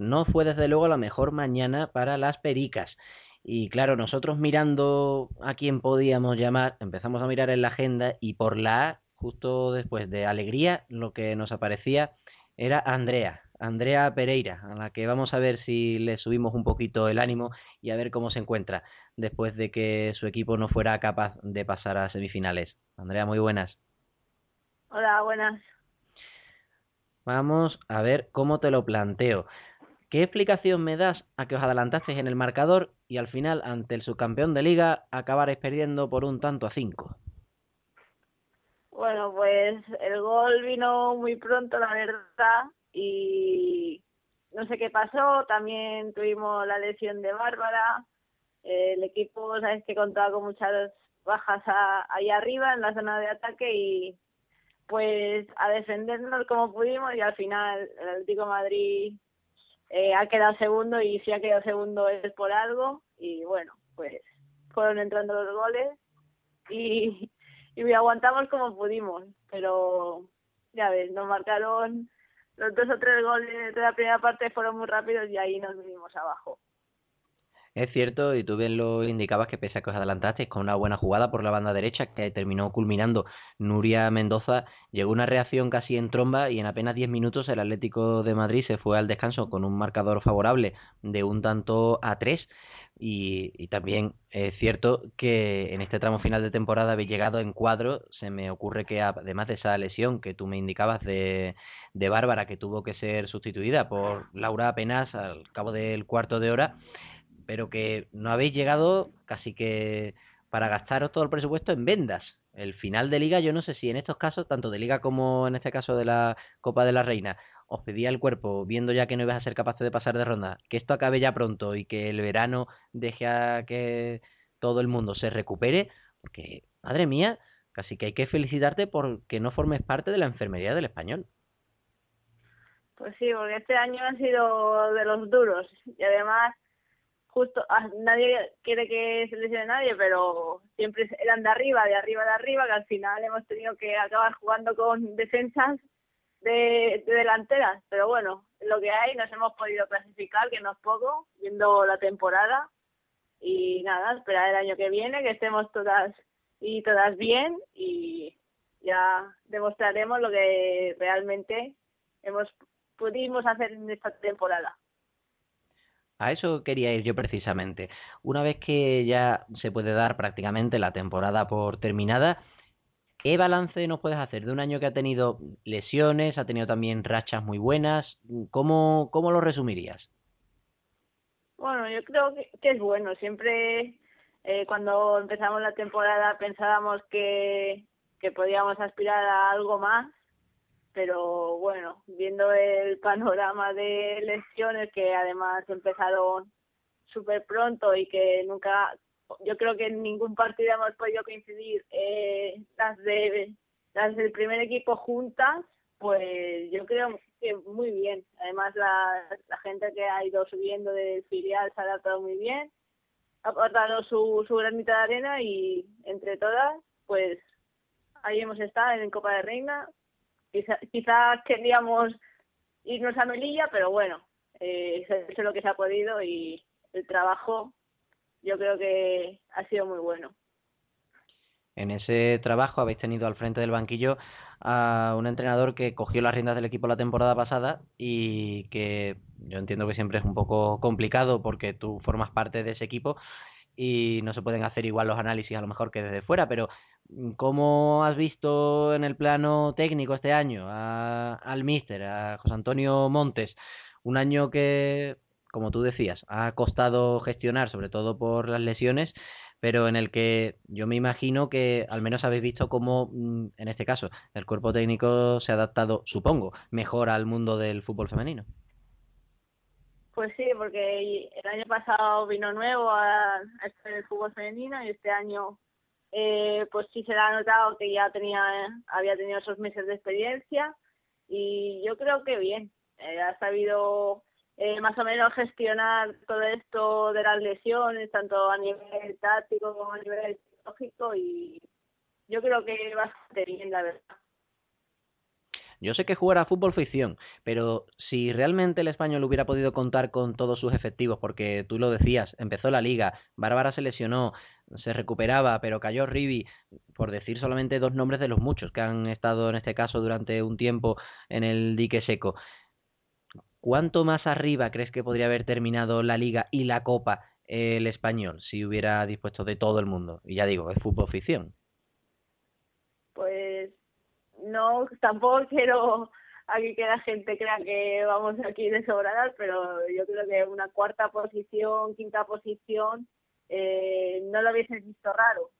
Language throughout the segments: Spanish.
no fue desde luego la mejor mañana para las Pericas. Y claro, nosotros mirando a quién podíamos llamar, empezamos a mirar en la agenda y por la A, justo después de Alegría, lo que nos aparecía era Andrea, Andrea Pereira, a la que vamos a ver si le subimos un poquito el ánimo y a ver cómo se encuentra después de que su equipo no fuera capaz de pasar a semifinales. Andrea, muy buenas. Hola, buenas. Vamos a ver cómo te lo planteo. ¿Qué explicación me das a que os adelantasteis en el marcador y al final, ante el subcampeón de liga, acabaréis perdiendo por un tanto a cinco? Bueno, pues el gol vino muy pronto, la verdad, y no sé qué pasó. También tuvimos la lesión de Bárbara. el equipo, sabes que contaba con muchas bajas ahí arriba en la zona de ataque y pues a defendernos como pudimos y al final el Atlético Madrid eh, ha quedado segundo y si ha quedado segundo es por algo y bueno, pues fueron entrando los goles y, y aguantamos como pudimos, pero ya ves, nos marcaron los dos o tres goles de la primera parte fueron muy rápidos y ahí nos vinimos abajo. Es cierto, y tú bien lo indicabas que pese a que os adelantasteis con una buena jugada por la banda derecha que terminó culminando Nuria Mendoza, llegó una reacción casi en tromba y en apenas 10 minutos el Atlético de Madrid se fue al descanso con un marcador favorable de un tanto a tres. Y, y, también es cierto que en este tramo final de temporada habéis llegado en cuadro. Se me ocurre que además de esa lesión que tú me indicabas de, de Bárbara, que tuvo que ser sustituida por Laura apenas al cabo del cuarto de hora, pero que no habéis llegado casi que para gastaros todo el presupuesto en vendas. El final de liga, yo no sé si en estos casos, tanto de liga como en este caso de la Copa de la Reina, os pedía el cuerpo, viendo ya que no ibas a ser capaces de pasar de ronda, que esto acabe ya pronto y que el verano deje a que todo el mundo se recupere, porque, madre mía, casi que hay que felicitarte porque no formes parte de la enfermería del español. Pues sí, porque este año ha sido de los duros y además justo ah, nadie quiere que se lesione nadie, pero siempre eran de arriba, de arriba, de arriba, que al final hemos tenido que acabar jugando con defensas de, delanteras. Pero bueno, lo que hay, nos hemos podido clasificar, que no es poco, viendo la temporada. Y nada, esperar el año que viene, que estemos todas y todas bien y ya demostraremos lo que realmente hemos pudimos hacer en esta temporada. A eso quería ir yo precisamente. Una vez que ya se puede dar prácticamente la temporada por terminada, ¿qué balance nos puedes hacer de un año que ha tenido lesiones, ha tenido también rachas muy buenas? ¿Cómo, cómo lo resumirías? Bueno, yo creo que, es bueno. Siempre eh, cuando empezamos la temporada pensábamos que, que podíamos aspirar a algo más pero bueno, viendo el panorama de lesiones que además empezaron súper pronto y que nunca, yo creo que en ningún partido hemos podido coincidir eh, las de las del primer equipo juntas, pues yo creo que muy bien. Además la, la gente que ha ido subiendo del filial se ha adaptado muy bien, ha aportado su, su granita de arena y entre todas, pues ahí hemos estado en Copa de Reina, Quizá, quizás queríamos irnos a Melilla, pero bueno, eh, eso es lo que se ha podido y el trabajo yo creo que ha sido muy bueno. En ese trabajo habéis tenido al frente del banquillo a un entrenador que cogió las riendas del equipo la temporada pasada y que yo entiendo que siempre es un poco complicado porque tú formas parte de ese equipo y no se pueden hacer igual los análisis a lo mejor que desde fuera, pero ¿cómo has visto en el plano técnico este año a, al míster, a José Antonio Montes? Un año que, como tú decías, ha costado gestionar, sobre todo por las lesiones, pero en el que yo me imagino que al menos habéis visto cómo, mm, en este caso, el cuerpo técnico se ha adaptado, supongo, mejor al mundo del fútbol femenino. Pues sí, porque el año pasado vino nuevo a, a este fútbol femenino y este año eh, pues sí se le ha notado que ya tenía había tenido esos meses de experiencia y yo creo que bien. Eh, ha sabido eh, más o menos gestionar todo esto de las lesiones tanto a nivel táctico como a nivel psicológico y yo creo que bastante bien la verdad Yo sé que jugar fútbol ficción, pero si realmente el español hubiera podido contar con todos sus efectivos, porque tú lo decías, empezó la liga, Bárbara se lesionó, se recuperaba, pero cayó Rivi, por decir solamente dos nombres de los muchos que han estado en este caso durante un tiempo en el dique seco. ¿Cuánto más arriba crees que podría haber terminado la liga y la copa el español si hubiera dispuesto de todo el mundo? Y ya digo, es fútbol ficción. Pues no, tampoco quiero aquí que la gente crea que vamos aquí de sobradas, pero yo creo que una cuarta posición, quinta posición, eh, no lo hubiese visto raro.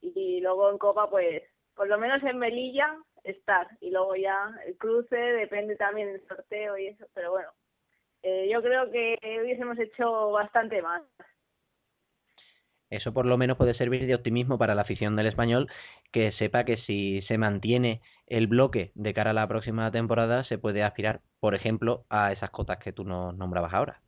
Y luego en Copa, pues, por lo menos en Melilla, estar. Y luego ya el cruce, depende también del sorteo y eso, pero bueno, eh, yo creo que hubiésemos hecho bastante más. Eso por lo menos puede servir de optimismo para la afición del español, que sepa que si se mantiene el bloque de cara a la próxima temporada, se puede aspirar, por ejemplo, a esas cotas que tú nos nombrabas ahora.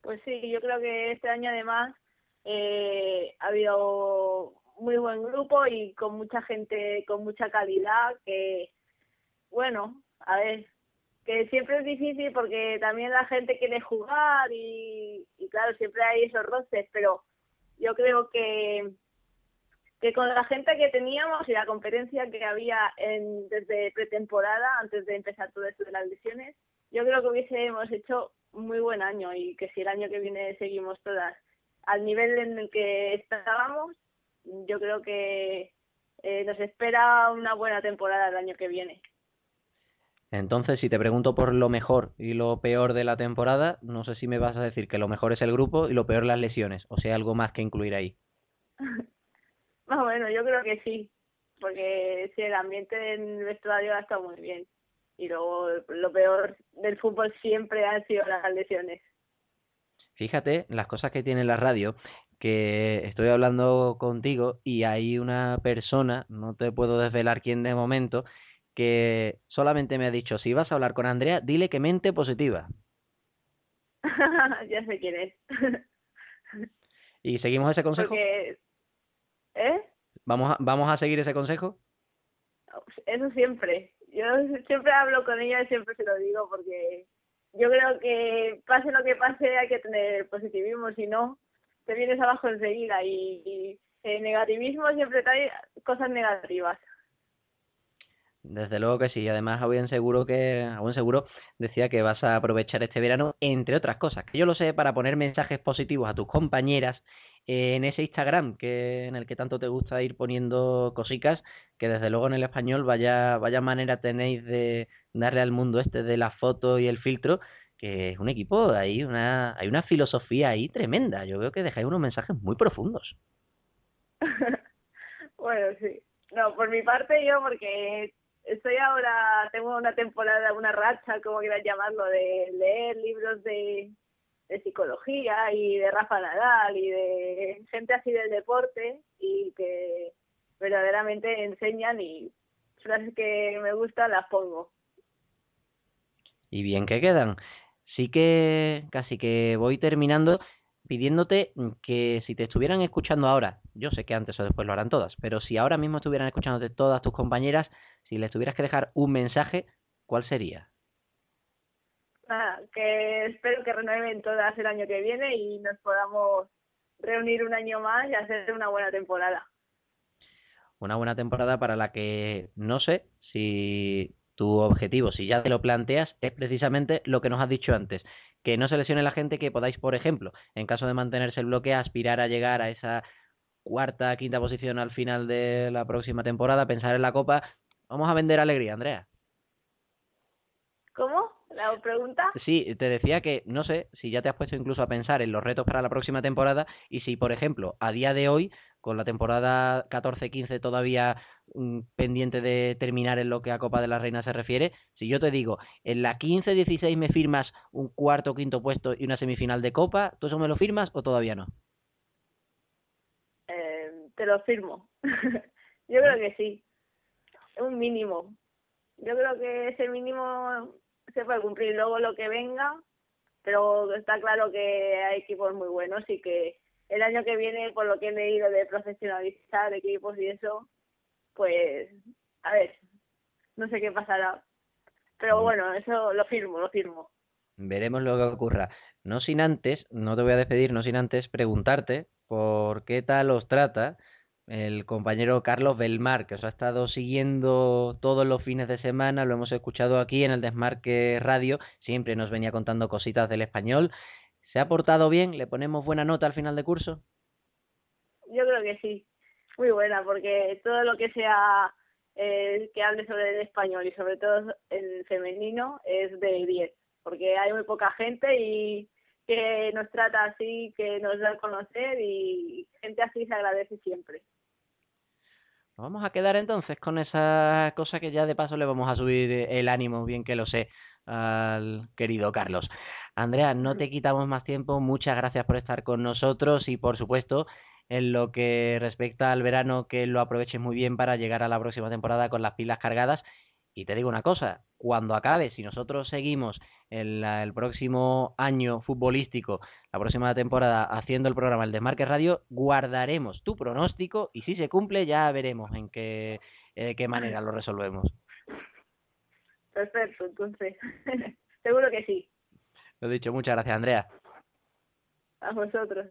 Pues sí, yo creo que este año además eh, ha habido muy buen grupo y con mucha gente con mucha calidad que, bueno, a ver, que siempre es difícil porque también la gente quiere jugar y, y claro, siempre hay esos roces, pero yo creo que que con la gente que teníamos y la competencia que había en, desde pretemporada, antes de empezar todo esto de las lesiones, yo creo que hubiésemos hecho muy buen año y que si el año que viene seguimos todas al nivel en el que estábamos, yo creo que eh, nos espera una buena temporada el año que viene. Entonces, si te pregunto por lo mejor y lo peor de la temporada, no sé si me vas a decir que lo mejor es el grupo y lo peor las lesiones, o sea, algo más que incluir ahí. Más bueno, yo creo que sí, porque si el ambiente del vestuario ha estado muy bien. Y luego lo peor del fútbol siempre han sido las lesiones. Fíjate las cosas que tiene la radio, que estoy hablando contigo y hay una persona, no te puedo desvelar quién de momento, que solamente me ha dicho, si vas a hablar con Andrea, dile que mente positiva. ya sé quién es. ¿Y seguimos ese consejo? Porque ¿Eh? ¿Vamos a, ¿Vamos a seguir ese consejo? Eso siempre. Yo siempre hablo con ella y siempre se lo digo porque yo creo que pase lo que pase hay que tener positivismo, si no te vienes abajo enseguida y, y el negativismo siempre trae cosas negativas. Desde luego que sí, además aún seguro que aún seguro decía que vas a aprovechar este verano entre otras cosas, que yo lo sé para poner mensajes positivos a tus compañeras en ese Instagram que en el que tanto te gusta ir poniendo cositas que desde luego en el español vaya vaya manera tenéis de darle al mundo este de la foto y el filtro que es un equipo hay una hay una filosofía ahí tremenda. Yo veo que dejáis unos mensajes muy profundos. Bueno sí. No por mi parte yo porque estoy ahora tengo una temporada una racha como quieras llamarlo de leer libros de de psicología y de Rafa Nadal y de gente así del deporte y que verdaderamente enseñan y frases que me gustan las pongo. Y bien que quedan. Sí que casi que voy terminando pidiéndote que si te estuvieran escuchando ahora, yo sé que antes o después lo harán todas, pero si ahora mismo estuvieran escuchándote todas tus compañeras, si les tuvieras que dejar un mensaje, ¿cuál sería? Que espero que renueven todas el año que viene y nos podamos reunir un año más y hacer una buena temporada. Una buena temporada para la que no sé si tu objetivo, si ya te lo planteas, es precisamente lo que nos has dicho antes, que no se lesione la gente, que podáis, por ejemplo, en caso de mantenerse el bloque, aspirar a llegar a esa cuarta, quinta posición al final de la próxima temporada, pensar en la Copa. Vamos a vender alegría, Andrea. ¿Cómo? ¿La pregunta? Sí, te decía que no sé si ya te has puesto incluso a pensar en los retos para la próxima temporada y si, por ejemplo, a día de hoy, con la temporada 14-15 todavía mm, pendiente de terminar en lo que a Copa de la Reina se refiere, si yo te digo, en la 15-16 me firmas un cuarto o quinto puesto y una semifinal de Copa, ¿tú eso me lo firmas o todavía no? Eh, te lo firmo. yo creo que sí. Un mínimo. Yo creo que ese mínimo se puede cumplir luego lo que venga, pero está claro que hay equipos muy buenos y que el año que viene, por lo que he leído de profesionalizar equipos y eso, pues, a ver, no sé qué pasará. Pero bueno, eso lo firmo, lo firmo. Veremos lo que ocurra. No sin antes, no te voy a despedir, no sin antes preguntarte por qué tal os trata el compañero Carlos Belmar, que os ha estado siguiendo todos los fines de semana, lo hemos escuchado aquí en el Desmarque Radio, siempre nos venía contando cositas del español. ¿Se ha portado bien? ¿Le ponemos buena nota al final de curso? Yo creo que sí, muy buena, porque todo lo que sea eh, que hable sobre el español y sobre todo el femenino es de 10, porque hay muy poca gente y que nos trata así, que nos da a conocer y gente así se agradece siempre. Vamos a quedar entonces con esa cosa que ya de paso le vamos a subir el ánimo, bien que lo sé, al querido Carlos. Andrea, no te quitamos más tiempo, muchas gracias por estar con nosotros y por supuesto en lo que respecta al verano que lo aproveches muy bien para llegar a la próxima temporada con las pilas cargadas y te digo una cosa, cuando acabe, si nosotros seguimos en el próximo año futbolístico, la próxima temporada, haciendo el programa El Desmarque Radio, guardaremos tu pronóstico y si se cumple ya veremos en qué, eh, qué manera lo resolvemos. Perfecto, entonces, seguro que sí. Lo he dicho, muchas gracias Andrea. A vosotros.